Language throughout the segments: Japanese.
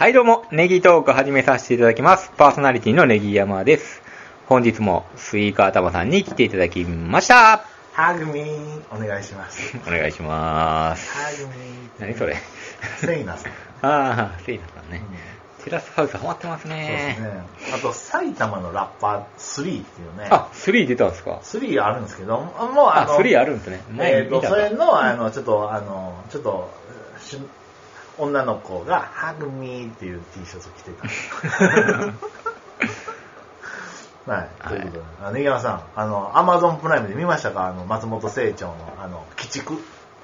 はいどうも、ネギトーク始めさせていただきます。パーソナリティのネギ山です。本日もスイカ頭さんに来ていただきました。ハグミーお願いします。お願いします。 Hug me 何それ？セイナさん。ああ、セイナさんねうん。テラスハウスハマってますそうですね。ね。あと、埼玉のラッパー3っていうね。あ、3出たんですか？3あるんですけど、もうああ、の、3あるんですね。前えっ、と、それの、あの、ちょっと、あの、ちょっと、し女の子が、ハグミーっていう T シャツを着てたんです。はい。ということで、あ根山さん、あの、アマゾンプライムで見ましたか？あの、松本清張の、あの、鬼畜。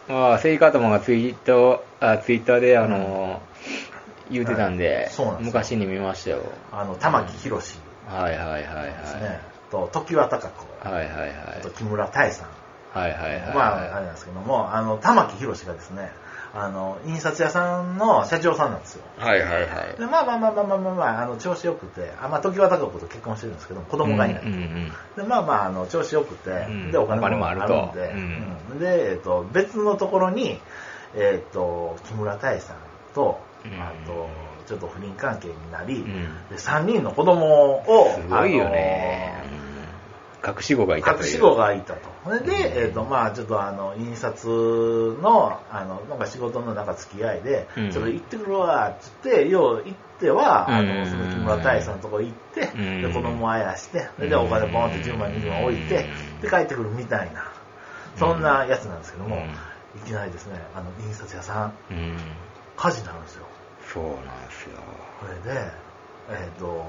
ああ、セイカ頭がツイート、あツイッターで、あの、言うてたんで、はいそうなんで昔に見ましたよ。あの、玉木宏はいはいはいはい。ですね。と、常盤貴子。はいはいはい。あと木村多江さん。はいはいはい。まあ、あれなんですけども、あの、玉木宏がですね、あの、印刷屋さんの社長さんなんですよ。はいはいはい。でまあまあまあまあまあまあ、まあ、あの調子よくて、あまあ、常盤貴子と結婚してるんですけども、子供がいない。うんうんで、まあまあ、あの、調子よくて、うんで、お金もあるんで、とうんうんで、えっと、別のところに、えっと、木村多江さんと、うんあと、ちょっと不倫関係になり、んで3人の子供を、すごいよね。うん隠し子がいたという。隠し子がいたと。それで、えっ、と、まあちょっとあの、印刷の、あの、なんか仕事のなんか付き合いで、うんちょっと行ってくるわ、っつって、よう行っては、あうんの、その木村大さんのとこ行って、うんで、子供あやして、うんで、お金ポンって10万、20万置いて、で、帰ってくるみたいな、そんなやつなんですけども、いきなりですね、あの、印刷屋さん、うん。火事になるんですよ。そうなんですよ。これで、えっ、と、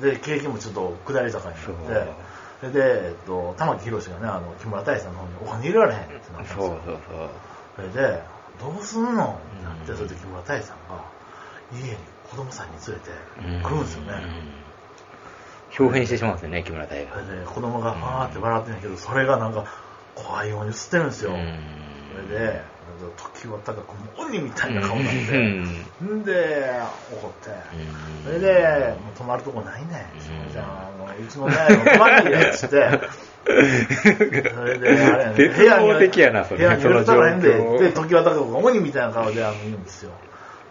で、景気もちょっと下り坂になって、それで、えっと、玉木宏がね、あの、木村大さんの方にお金入れられへんってなったんですよ。そうそうそう。それで、どうすんのってなって、うんそれで木村大さんが、家に子供さんに連れて来るんですよね。うん。表変してしまうんですよね、木村大が。それで、子供がファーって笑ってんやけど、それがなんか、怖いように映ってるんですよ。うんそれで、時は高く鬼みたいな顔になっうて、ん。んで、怒って、うん。それで、もう泊まるとこないね。うん。じゃあ、あのうちのね、泊まりやっつって、それで、あれやね、絶望的やなそれ。部屋に入れたらへんで、で、時は高くが鬼みたいな顔であの言うんですよ。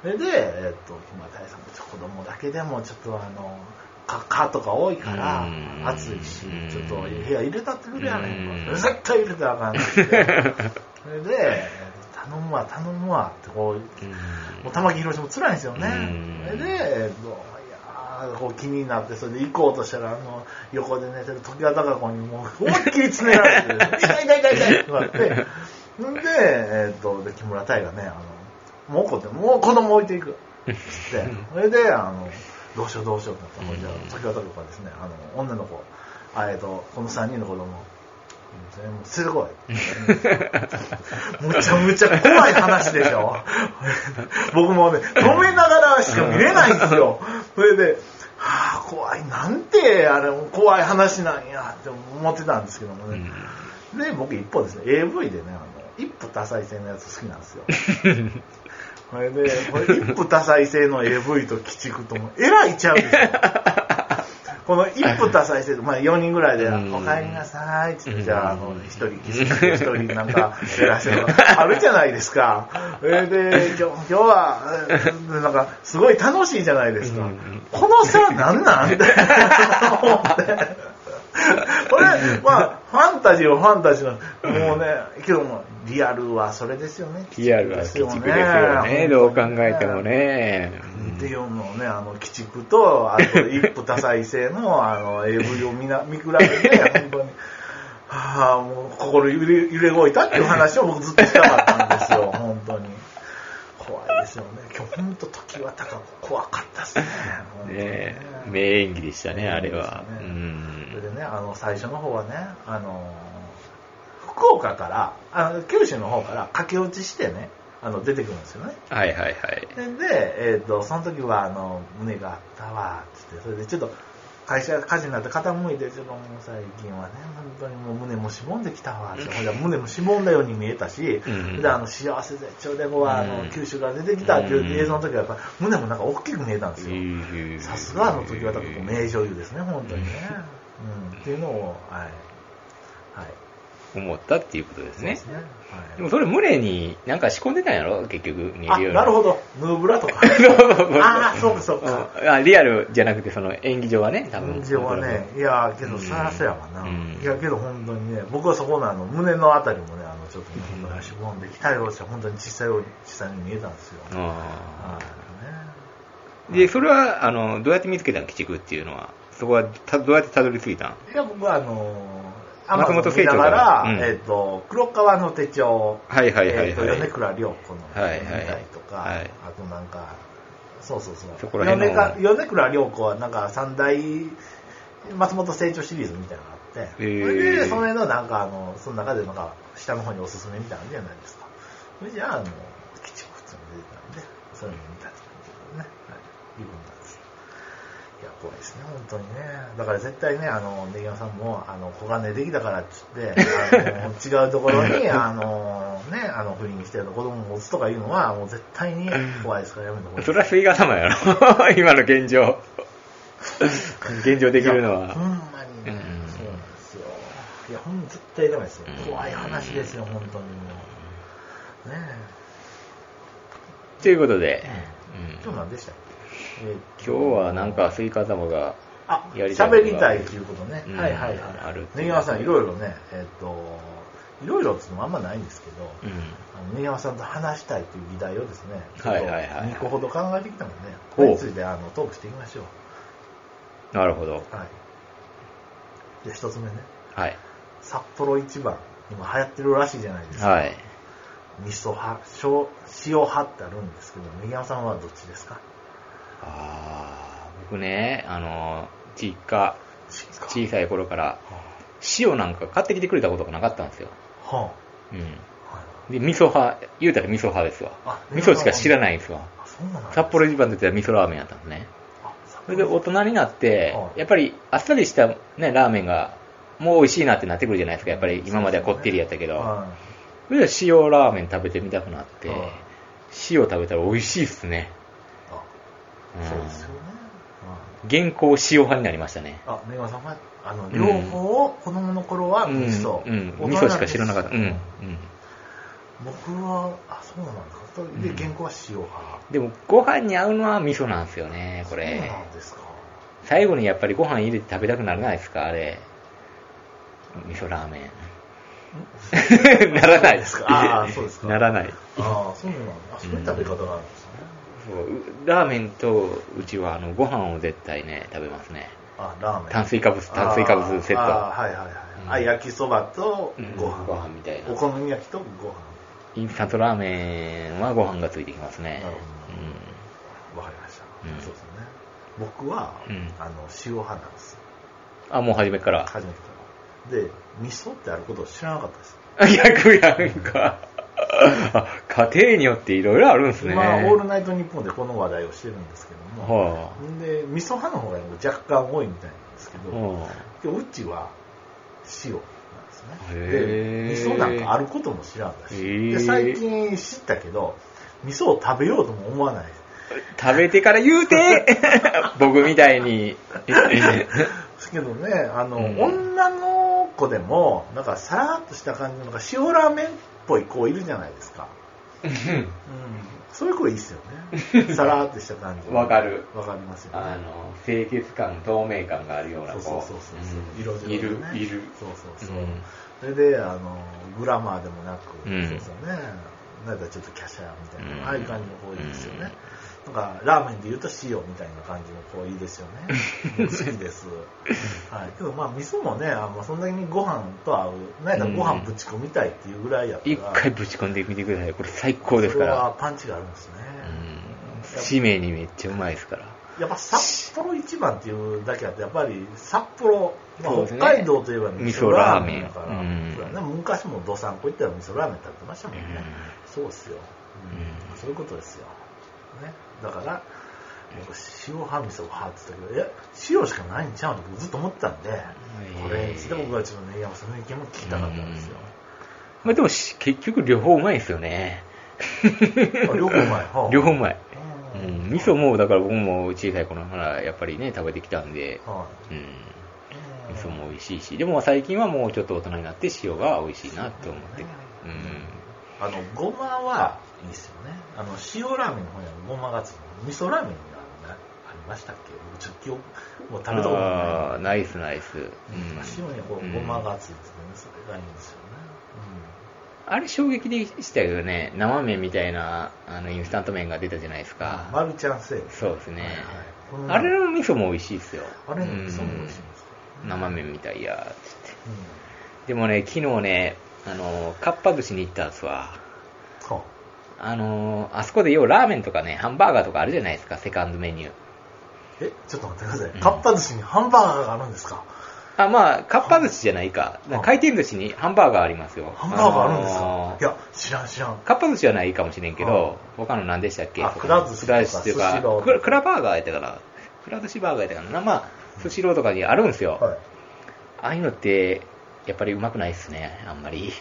それで、えっと、木村大さん子供だけでも、ちょっとあの、か蚊とか多いからうん、暑いしうん、ちょっと部屋入れたってくれやねん。絶対入れたらあかんって。それで、頼むわ、頼むわってこう、もう玉木宏も辛いんですよね。うんで、えっと、いやーこう気になって、それで行こうとしたら、あの、横で寝てる時は高子にもう思いっきり詰められて、痛い痛い痛い痛いってなって、んで、えっと、で、木村太がね、あの、もう怒って、もう子供置いていく。つって、それで、あの、どうしようどうしようってなったら、じゃあ、時は高子がですね、あの、女の子、あえっと、この3人の子供、それもう連れてこい。むちゃむちゃ怖い話でしょ。僕もね、止めながらしか見れないんですよ。それで、はあ、怖い。なんて、あれ、怖い話なんやって思ってたんですけどもね。で、僕一方ですね、AV でね、あの、一夫多妻制のやつ好きなんですよ。それで、これ一夫多妻制の AV と鬼畜とも、えらいちゃうでしょ。この一夫多妻制、まあ4人ぐらいで、うんお帰りなさいって言って、じゃあ、あのうん、一人キスして、一人なんか、やらせるのあるじゃないですか。そ れで、今日、今日は、えなんか、すごい楽しいじゃないですかうん。この差なんなん？って思って。これ、まあ、ファンタジーはファンタジーの、もうね、けども、リアルはそれですよね。リアルは鬼畜ですよね、どう考えても。ね。っていうのをね、あの、鬼畜と、あと、一夫多妻制の、あの、AV を見な見比べて、本当に、はあ、もう、心揺れ揺れ動いたっていう話を僕ずっとしたかったんですよ、本当に。怖いですよね。今日本当時は高く怖かったですね。ね名演技でしたね、あれは。うそんあの、最初の方はね、あの、福岡から、あの九州の方から駆け落ちしてね、あの、出てくるんですよね。はいはいはい。で、えっ、と、その時は、あの、胸があったわ、つって、それでちょっと、会社が火事になって傾いて、ちょっともう最近はね、本当にもう胸もしぼんできたわ、ってほんで胸もしぼんだように見えたし、うんで、あの、幸せ絶頂でこう、あの、うん九州から出てきたっていう映像の時は、やっぱ胸もなんか大きく見えたんですよ。うんさすがあの時は、多分名女優ですね、本当にね。うん、っていうのを、はい。はい。思ったっていうことですね。ですね。はいでもそれ、群れになんか仕込んでたんやろ？結局、見あ、るように。なるほど。ヌーブラとか。ああ、そうかそうか。うんあリアルじゃなくて、その演技場はね、多分。現状はね、いやけど、うんそらそうやわな。うんいや、けど本当にね、僕はそこのあの、胸のあたりもね、あの、ちょっとね、本当に絞んで、期待をして、本当に小さいように、小さいに見えたんですよ。あはいーで、それは、あの、どうやって見つけたの、鬼畜っていうのは。そこはた、どうやってたどり着いたん？ね。いや、僕はあのー、松本清張ながら、うん。えっ、と、黒川の手帳、はいはいはいはい。えーと米倉涼子のはいはい見たりとか、はい。あとなんか、そうそうそう。そこら辺の。米倉米倉涼子はなんか三大松本清張シリーズみたいなのがあって、へー。それで、その辺のなんかあの、その中でなんか、下の方におすすめみたいなのじゃないですか。それじゃあ、あの、基地普通に出てたんで、そういうの見たって感じですね。はい。いうことなんです。いや、怖いですね、本当にね。だから絶対ね、あの、ネギ山さんも、あの、小金できたからっつって、違うところに、あの、ね、あの、不倫してる子供を持つとかいうのは、もう絶対に怖いですからやめた方がいい。それはスイカ様やろ。今の現状。現状できるのは。ほんまにね、うんそうなんですよ。いや、ほん絶対ダメですよ。怖い話ですよ、本当にもう。ねということで、え。うん今日何でしたっけ、えー今日はなんかスイカ様が、あ、やりたい喋りたいっていうことね。うんはいはいはい。あるさん、いろいろね、えっ、と、いろいろっていうのもあんまないんですけど、うん。あのネギ山さんと話したいという議題をですね、はいはいはい2個ほど考えてきたので、ほうこれについてあのトークしていきましょう。なるほど。はい。で、一つ目ね、はい。札幌一番、今流行ってるらしいじゃないですか。はい。味噌派、塩塩派ってあるんですけど、ネギ山さんはどっちですか？あー僕ね、あの、実家、小さい頃から、は塩なんか買ってきてくれたことがなかったんですよ。あ、はうん。あはいで、味噌派、言うたら味噌派ですわあ。味噌しか知らないんですわ。札幌一番ってたら味噌ラーメンやったんですね。それで大人になっては、いやっぱりあっさりしたね、ラーメンが、もう美味しいなってなってくるじゃないですか。やっぱり今まではこってりやったけど。はそれで塩ラーメン食べてみたくなってはい、塩食べたら美味しいっすね。そうですよね。現行塩派になりましたね。あ、ネギマさんは、あの、ん両方、子供の頃は味噌。うん、味噌しか知らなか？った。うん、うん。僕は、あ、そうなんですか？で、うん原稿は塩派。でも、ご飯に合うのは味噌なんですよね、こそうれ。なんですか。最後にやっぱりご飯入れて食べたくならないですか、あれ。味噌ラーメン。ならないですかあーそうですか ならない。ああ、そうなんだ。あ、そういう食べ方があるんですラーメンとうちはあのご飯を絶対ね、食べますね。あ、ラーメン。炭水化物、炭水化物セット。あーはいはいはい。うんあ、焼きそばとうんご飯。ご飯みたいなお好み焼きとご飯。インスタントラーメンはご飯がついてきますねなる。わかりました。うんそうですね。僕は、うんあの、塩派なんです。うん。あ、もう初めから。初めてから。で、味噌ってあることを知らなかったです。逆やんか。あ家庭によっていろいろあるんですね。まあ、オールナイトニッポンでこの話題をしてるんですけども、はで、味噌派の方が若干多いみたいなんですけあ。ど、はでうちは塩なんですね。で、味噌なんかあることも知らんだし、で、最近知ったけど、味噌を食べようとも思わない。あ食べてから言うて 僕みたいに。ですけどね、あの、うん女の子でも、なんかさらっとした感じの、なんか塩ラーメンっぽい子いるじゃないですか。うん。そういう子いいっすよね。さらっとした感じ。わかる。わかりますよね。あの、清潔感、透明感があるような子。そうそうそうそううん色白いるいる。そうそうそう。うんそれで、あの、グラマーでもなく、うんそうですよね。なんかちょっとキャシャーみたいな、うんああいう感じの子いいですよね。なんか、ラーメンで言うと塩みたいな感じの子いいですよね。僕好きです。はい。けどまあ、味噌もね、あまあ、そんなにご飯と合う。なんやったらご飯ぶち込みたいっていうぐらいやったら、一回ぶち込んでみてください。これ最高ですかそれはら。パンチがあるんですね。うん。使命にめっちゃうまいですから。やっぱ札幌一番っていうだけあって、やっぱり札幌、まあ北海道といえば味噌ラーメンだから、味噌ラーメンうん昔もどさんこ行ったら味噌ラーメン食べてましたもんね。うんそうっすよ、うんうんそういうことですよ。ね、だから、僕塩派味噌派って言ったけど、え、塩しかないんちゃうんってずっと思ってたんで、これについて僕はちょっとね、山さんの意見も聞きたかったんですよ。まあでもし結局両方うまいですよね。あ両方うまい。はあ。両方うまい。ううん。ん、味噌も、だから僕も小さい頃からやっぱりね、食べてきたんで、はうん、い味噌も美味しいし、でも最近はもうちょっと大人になって塩が美味しいなって思って。る。あの、ごまはいいですよね。あの、塩ラーメンの方にはごまがつく。味噌ラーメンがありましたっけ僕ちょっと記憶、もう食べたことない。ああ、ナイスナイス。うん塩にこうごまがついてね、それがいいんですよね。あれ衝撃でしたけどね、生麺みたいなあのインスタント麺が出たじゃないですうん。か。マルちゃん製。そうですね。はいはいあれの味噌も美味しいですよ。あれの味噌も美味しいんうんですか？生麺みたいや、つって。うん。でもね、昨日ね、あの、かっぱ寿司に行ったんですわ。はあの、あそこで要はラーメンとかね、ハンバーガーとかあるじゃないですか、セカンドメニュー。え、ちょっと待ってください。うんかっぱ寿司にハンバーガーがあるんですか？あ、まあ、かっぱ寿司じゃないか。あ回転寿司にハンバーガーありますよ。ハンバーガーあるんですか、のーいや、知らん知らん。かっぱ寿司はないかもしれんけあど、他の何でしたっけ？あくら寿司とかくら寿司っていうかスシローくら、くらバーガーやったかな？くら寿司バーガーやったかな？まあ、スシローとかにあるんですよ。はい。ああいうのって、やっぱりうまくないっすね、あんまり。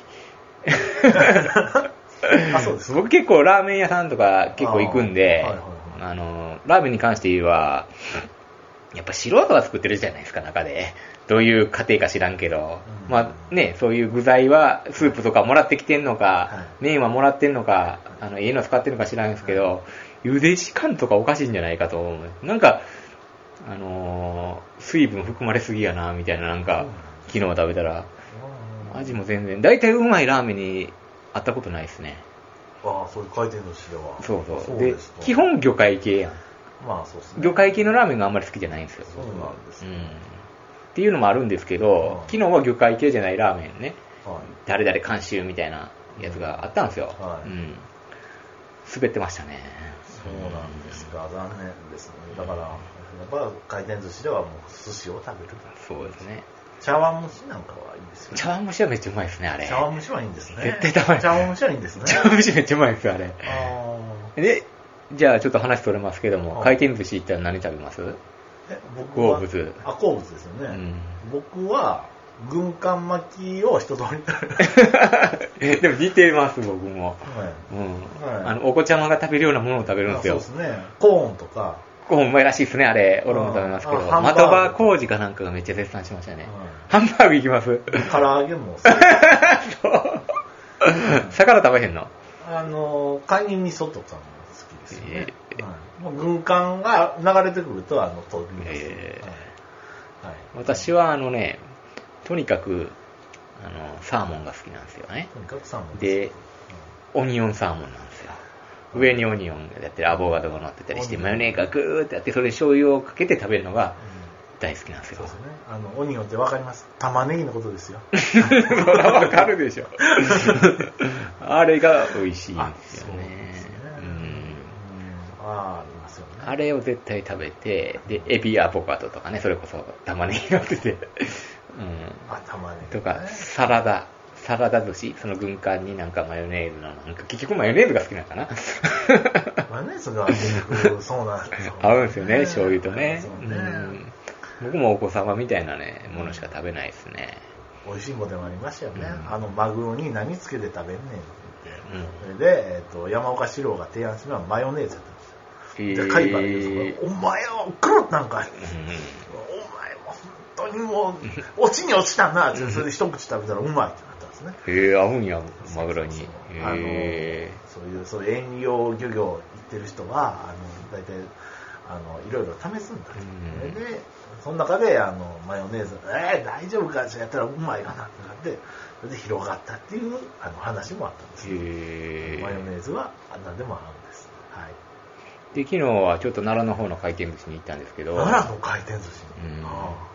あ、そうですか。僕結構ラーメン屋さんとか結構行くんであーはいはいはい、あの、ラーメンに関して言えば、やっぱ素人が作ってるじゃないですか、中で。どういう家庭か知らんけど、うん。まあね、そういう具材はスープとかもらってきてんのか、は麺はもらってんのか、あの、家の使ってんのか知らんですけど、茹で時間とかおかしいんじゃないかと思う。なんか、あのー水分含まれすぎやな、みたいな、なんか、昨日食べたら、うん。味も全然、大体うまいラーメンに会ったことないですね。ああ、そういう回転寿司では。そうそう。そうで基本魚介系やん。まあそうですね。魚介系のラーメンがあんまり好きじゃないんですよ。そうなんですね。うん。っていうのもあるんですけど、うん昨日は魚介系じゃないラーメンね、はい。誰々監修みたいなやつがあったんですよ。はいうん。滑ってましたね。そうなんですか。残念ですね。だから、やっぱ回転寿司ではもう寿司を食べる。そうですね。茶碗蒸しなんかはいいですよね。茶碗蒸しはめっちゃうまいですね、あれ。茶碗蒸しはいいんですね。絶対食べない茶碗蒸しはいいんですね。茶碗蒸しめっちゃうまいですよ、あれ。あで、じゃあちょっと話取れますけども、はい回転寿司行ったら何食べます？ーえ僕は好物あ、好物ですよね。うん僕は、軍艦巻きを一通り食べる。でも似てます、僕も。はいうん。はいあの、お子ちゃまが食べるようなものを食べるんですよ。あそうですね。コーンとか、こううまいらしいですね、あれ。俺も食べますけど。的場工事かなんかがめっちゃ絶賛しましたね。はハンバーグ行きます？唐揚げも そう。魚食べへんの？あの、カニ味噌とかも好きですよね。えはいもう軍艦が流れてくると、あの、飛びます、えーはいはい私はあのね、とにかく、あの、サーモンが好きなんですよね。とにかくサーモンですオニオンサーモンなんですよ。上にオニオンがやってるアボカドが乗ってたりして、マヨネーがグーってやって、それに醤油をかけて食べるのがうん大好きなんですよそうで。すね。あの、オニオンってわかります？玉ねぎのことですよ。そらわかるでしょ。あれが美味しいんですよねああ、ありますよね。あれを絶対食べて、で、エビアボカドとかね、それこそ玉ねぎ乗ってて、うん。あ、玉ねぎ、とか、サラダ、サラダ寿司、その軍艦になんかマヨネーズの、なんか結局マヨネーズが好きなのかな。マヨネーズが結局、そうなんですよ。合うんですよね、醤油とね。そうねうん僕もお子様みたいなね、ものしか食べないですね。美味しいものでもありましたよね。うんあの、マグロに何つけて食べんねんって言って。うんそれで、えっ、と、山岡四郎が提案したのはマヨネーズやったんですよ。で、海馬で言うと、お前は黒なんか、お前も本当にもう、落ちに落ちたなって、それで一口食べたらうまいってね。うんへえ、合うんや、マグロに。そうあのへそういう、そういう遠洋漁業行ってる人は、あの、大体、あの、いろいろ試すんだと。うんで、その中で、あの、マヨネーズ、えー、大丈夫かじゃやったらうまいかなってなって、それで広がったっていう、あの、話もあったんですよ。へマヨネえ。ーズは何でも合うんです。はい。で、昨日はちょっと奈良の方の回転寿司に行ったんですけど、奈良の回転寿司。うんああ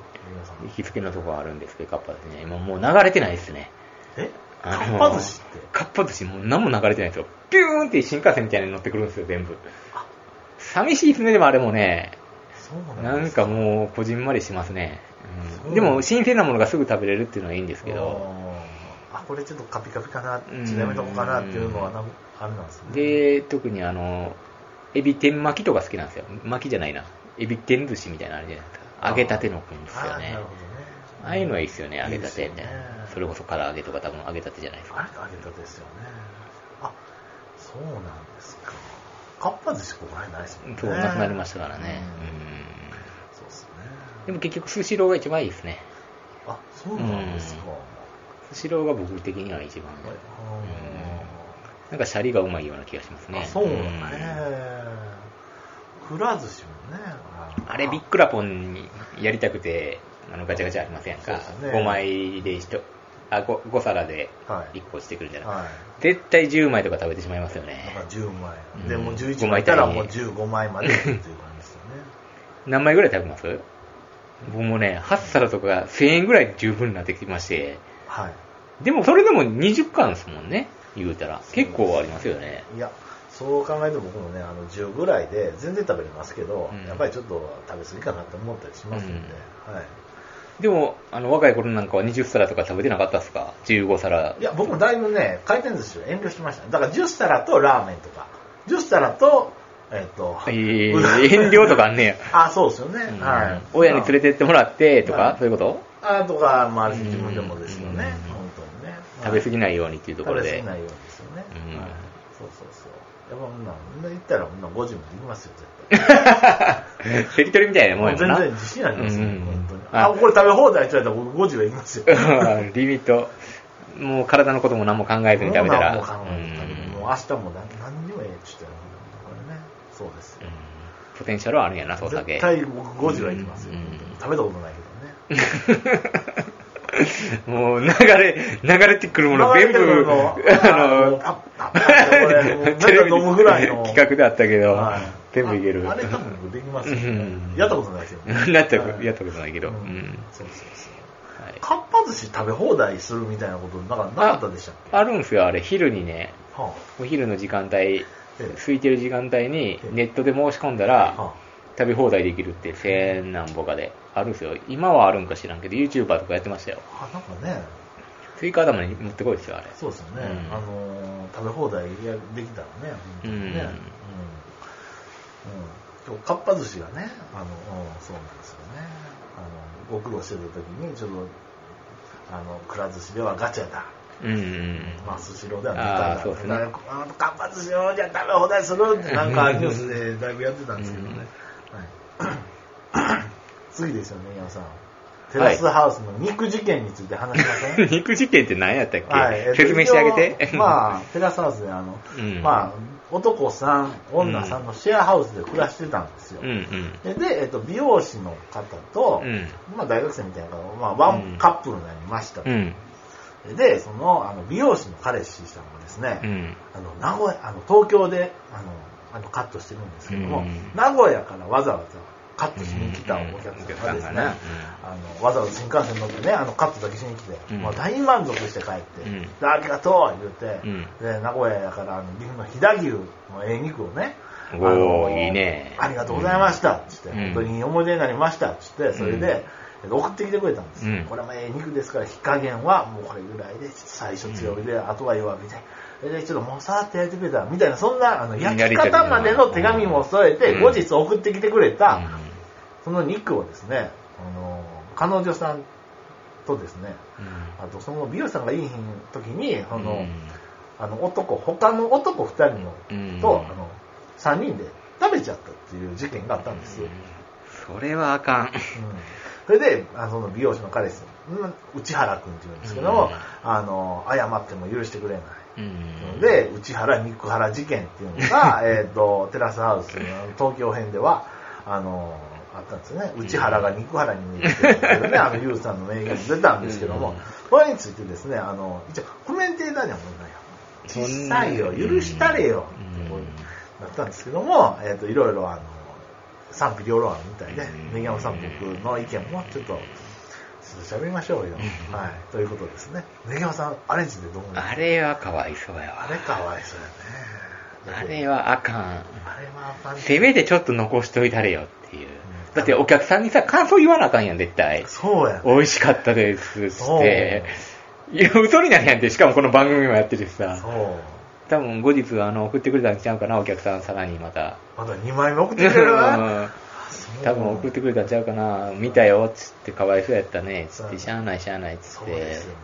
行きつけのとこあるんですけど、かっぱですね。今もう流れてないですね。え？あかっのぱ寿司って？かっぱ寿司もう何も流れてないんですよ。ピューンって新幹線みたいに乗ってくるんですよ、全部。寂しいですね、でもあれもね。そうなんですか？かもう、こじんまりしますね。うん、でも、新鮮なものがすぐ食べれるっていうのはいいんですけど。あ、これちょっとカピカピかな、うんちょっとやめとこうかなっていうのはなあれなんですね。で、特にあの、エビ天巻きとか好きなんですよ。巻きじゃないな。エビ天寿司みたいなのあるじゃないですか。揚げたてのくんですよねあーなるほどね。。ああいうのはいいですよね、揚げたてみたいな。それこそ唐揚げとか多分揚げたてじゃないですか。あれ揚げたてですよね。あ、そうなんですか。かっぱ寿司ここら辺ないですもんね。そう、なくなりましたからね。うんうんそうですね。でも結局、スシローが一番いいですね。あ、そうなんですか。スシローが僕的には一番。なんかシャリがうまいような気がしますね。あ、そうなんんへえ。くら寿司もね。あれ、ビックラポンにやりたくて、あのガチャガチャありませんか？ね5枚で1、あ 5, 5皿ではい1個してくるんじゃない、はい。絶対10枚とか食べてしまいますよだねか。ら10枚。うんで、もう11五枚枚いったらもう15枚までっていう感じですよね。何枚ぐらい食べます？僕もね、8皿とかが1000円ぐらいで十分になってきまして、はい。でもそれでも20巻ですもんね、言うたら。結構ありますよね。いや、そう考えて僕もね、あの10ぐらいで全然食べれますけど、うんやっぱりちょっと食べ過ぎかなって思ったりしますんで、はい。でも、あの、若い頃なんかは20皿とか食べてなかったっすか ?15 皿。いや、僕もだいぶね、回転寿司を遠慮してましたね。だから10皿とラーメンとか、10皿と、えっ、と、えー、遠慮とかあんねや。あ、そうですよね。うんはい。親に連れてってもらってとか、はいそういうこと？あとか、まあ、自分でもですよね。うん本当にね。食べ過ぎぎないようにっていうところで。食べ過ぎないようにですよね。うんはい。そうそうそう。やっぱ、な言ったら、みんな5時まで行きますよ、絶対。テリトリみたいなもんやもんな。全然自信ありますよ、うん本当に。ああ、これ食べ放題って言われたら僕5時は行きますよ。リミット。もう体のことも何も考えずに食べたら。もう考え食べもう明日も何何にもええって言ってこれね。そうですよ。ポテンシャルはあるんやな、そう酒。絶対僕5時は行きますよ、うん本当に食べたことないけどね。もう流れ、流れてくるもの全部、流れてくるのあの、パッパッパッってこれ もうなんか飲むぐらいの企画であったけど、はい全部いける。ああれ多分僕できますよ、うん。やったことないですよ。なったはい。やったことないけど。ううん。んそうそうそう。はい。かっぱ寿司食べ放題するみたいなことなんかなかったでしたっけ？あるんすよ、あれ、昼にね、はお昼の時間帯、ええ。空いてる時間帯にええ。ネットで申し込んだあ、ら、は食べ放題できるって千何ぼかであるんですよ。今はあるんか知らんけど、YouTuber とかやってましたよ。あ、なんかね、スイカ頭に持ってこいですよ、あれ。そうですよね、うん。あのー食べ放題やできたらね、本当にね、うんうん、かっぱ寿司がね、あの、うん、そうなんですよね、あの、ご苦労してた時に、ちょっと、あの、くら寿司ではガチャだ。うんうんまあ、スシローではネタだ。そうですねだかっぱ寿司をじゃあ食べ放題するって、なんかニュースでだいぶやってたんですけどね。はい、次ですよね、山さん。テラスハウスの肉事件について話しません、うん。肉事件って何やったっけ、はい、えっと説明してあげて。まあ、テラスハウスで、あの、うんまあ、男3、女3のシェアハウスで暮らしてたんですよ。うんうん。でで、えっと、美容師の方と、うんまあ、大学生みたいな方、まあ、ワンカップルになりましたと。うん。で、その、あの、美容師の彼氏さんがですね、うん。あの、名古屋、あの、東京で、あの、あのカットしてるんですけども、うん名古屋からわざわざカットしに来たお客さんがですね、あの、わざわざ新幹線乗ってね、あの、カットだけしに来て、うん。もう大満足して帰って、ありがとう言って、うん。で、名古屋やから、あの、岐阜の飛騨牛のええ肉をね、おーいいね。ありがとうございました、つって、うん。本当にいい思い出になりました、つって、それで、送ってきてくれたんです。これもええ肉ですから、火加減はもうこれぐらいで、最初強火で、あとは弱火で、で、ちょっともうさーって焼いてくれた、みたいな、そんな、あの、焼き方までの手紙も添えて、うん。後日送ってきてくれた、うんその肉をですね、あの、彼女さんとですね、あとその美容師さんがいい時に、あの、あの男、他の男2人の、うん。と、あの、3人で食べちゃったっていう事件があったんですよ。それはあかん。うん。それで、あのその美容師の彼氏、うん内原君っていうんですけども、うん。あの、謝っても許してくれない。うん。で、内原肉原事件っていうのが、えっと、テラスハウスの東京編では、あの、あったんですよね。内原が肉原に見えてるんですけどね、あの、ユウさんの名言出たんですけどもうん、これについてですね、あの、一応、コメンテーターには問題よ。小さいよ、許したれよ、うんってこうなったんですけども、えっ、と、いろいろあの、賛否両論あるみたいでうん、ネギ山さん僕の意見もちょっと、ちょっと喋りましょうよ。うんはい。ということですね。ネギ山さん、アレンジでどう思います？あれはかわいそうやわあ。れかわいそうやね。あれはあかん。あれはあかんせめてちょっと残しといたれよっていう。だってお客さんにさ、感想言わなあかんやん、絶対。そうや。美味しかったですっつって。いや、嘘になるやんって、しかもこの番組もやってるしさ。そう。多分後日あの送ってくれたんちゃうかな、お客さんさらにまた。まだ2枚目送ってくれるうん多分送ってくれたんちゃうかな、見たよっつって、かわいそうやったねっつって、しゃあないしゃあないっつってそうで、すよね。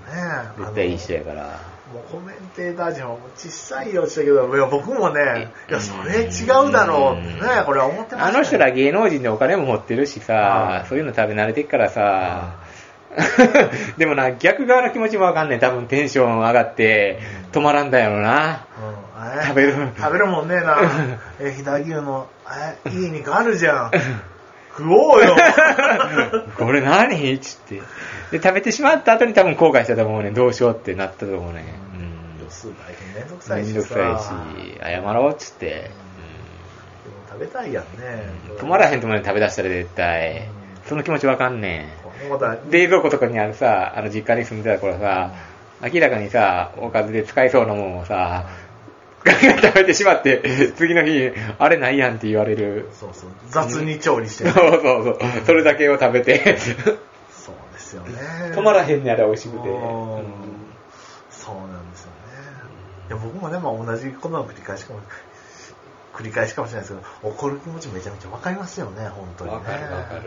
絶対いい人やから。もうコメンテーター陣は小さいよって言ったけど、いや僕もね、いや、それ違うだろうってね、これは思ってましたよ。あの人ら芸能人でお金も持ってるしさは、いそういうの食べ慣れてっからさ、でもな、逆側の気持ちもわかんねえ。多分テンション上がって、止まらんだよな。うん、え食べる。食べるもんねえな。え、飛騨牛の、え、いい肉あるじゃん。食おうよ。これ何つって。で、食べてしまった後に多分後悔したと思うね。どうしようってなったと思うね。度数大変めんどくうん。さいしめんどくさいし、謝ろうっつって。でも食べたいやんね。うん止まらへんと思うね、食べ出したら絶対。その気持ちわかんねえ。冷蔵庫とかにあるさ、あの実家に住んでた頃さ、明らかにさ、おかずで使えそうなもんをさ、ガンガン食べてしまって、次の日、あれないやんって言われる。そうそう、雑に調理してそうる。そうそう。それだけを食べて。そうですよね。止まらへんねあれ美味しくて。うんうんそうなんですよね。いや僕もね、まあ、同じことの繰り返しかも、繰り返しかもしれないですけど、怒る気持ちめちゃめちゃわかりますよね、本当にね。わかるわかる。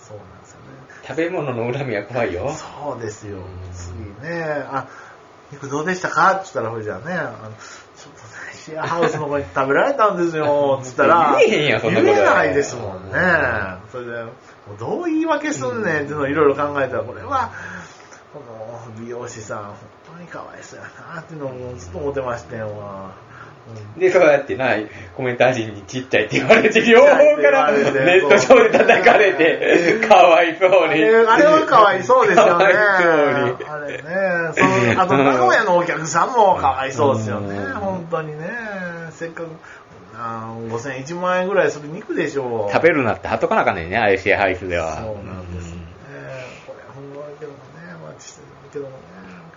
そうなんですよね。食べ物の恨みは怖いよ。そうですようん。次ね、あ、肉どうでしたか？って言ったら、ほいじゃあね、あの、シェアハウスの子に食べられたんですよ、つったら、言えへんやんそんなこと言えないですもんね。それで、もうどう言い訳すんねんっていうのをいろいろ考えたら、これは、この美容師さん、本当にかわいそうやなっていうのをずっと思ってましたよ、わ。で、そうやってな、コメンター陣にちっちゃいって言われて、両方からネット上で叩かれて、かわいそうに。あれあれはかわいそうですよね。あれね、そのあと 名古屋のお客さんもかわいそうですよね、うん本当にね。せっかく、あー5000円、1万円ぐらいする肉でしょう。食べるなって貼っとかなあかんねんね、あれシェアハウスでは。そうなんですね。これほんまだけどもね、まあ、ちけどもね、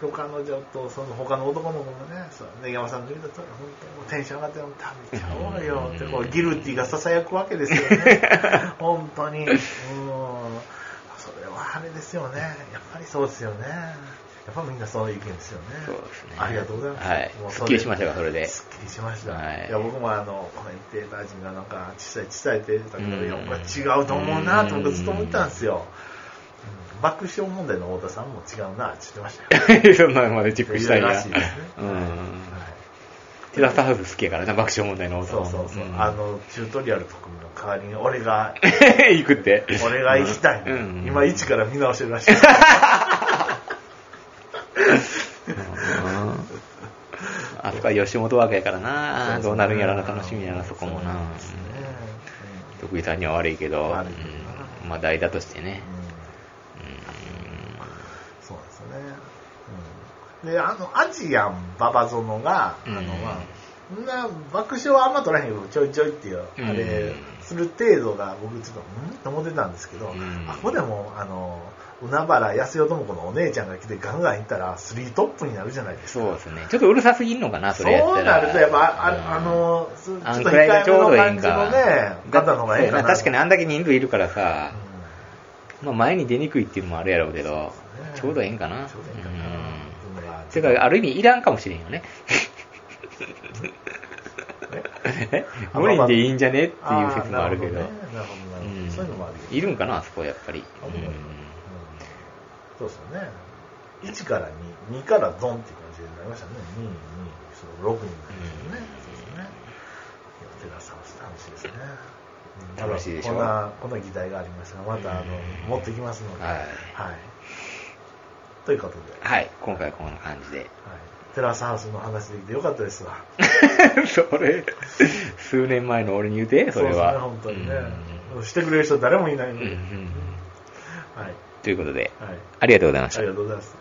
他のちょっと、その他の男の子もね、そうね山さんの時だったら、本当にテンション上がっても食べちゃおうよって、こう、ギルティが囁くわけですよね。本当に。うん。それはあれですよね。やっぱりそうですよね。やっぱみんなそういう意見ですよね。そうですね。ありがとうございます。はいもう。すっきりしましたか、それで。すっきりしました。はいい、や、僕もあの、コメンテーター陣がなんか、小さい小さいって言ってたけど、うんいや、これ違うと思うなと僕ずっと思ってたんですよ。うん爆笑問題の太田さんも違うなって言ってましたよ。そんなのまでチェックしたいな。らしいですね。うん。はいテラスハウス好きやからな、爆笑問題のそうそうそう。あの、チュートリアル特組の代わりに俺が、行くって。俺が行きたい、うん今一から見直してるらしい。うんあそこは吉本枠やからな、どうなるんやらな、楽しみやな、そこもな。徳井さんには悪いけど、まあ代打としてね。うんそうですね。うん、で、あの、アジアンババゾノが、あの、うんまあ、そんな爆笑はあんま取らへんけど、ちょいちょいっていう、うんあれ、する程度が僕ちょっと、うん？と思ってたんですけど、うんあ、ここでも、あの、海原安代智子のお姉ちゃんが来てガンガン行ったら、スリートップになるじゃないですか。そうですね。ちょっとうるさすぎんのかな、それ。そうなると、やっぱ、あうんあの、ちょっと控えめの。感じのね、方の方がええかな。確かにあんだけ人数いるからさ、うまあ前に出にくいっていうのもあるやろうけど、ねちょうどええんかな。ちょうどいいかな。うんっていうのがてか、ある意味いらんかもしれんよね。え？あ ?5 人でいいんじゃね？っていう説もあるけど。いるんかな、あそこやっぱり。んそうですよね。1から2、2からドンって感じになりましたね。2、2、その6人になりましたね。そうですね。楽しいですね。うん楽しいでしょ？こんな、こんな議題がありましたが、また、あの、持ってきますので。はいはい。ということで、はい。はい、今回はこんな感じで。テラスハウスの話できてよかったですわ。それ、数年前の俺に言うて、それは。うですね、本当にね。してくれる人誰もいないのうん。で。うんうんはい。ということで、はい。ありがとうございましたあり。がとうございます。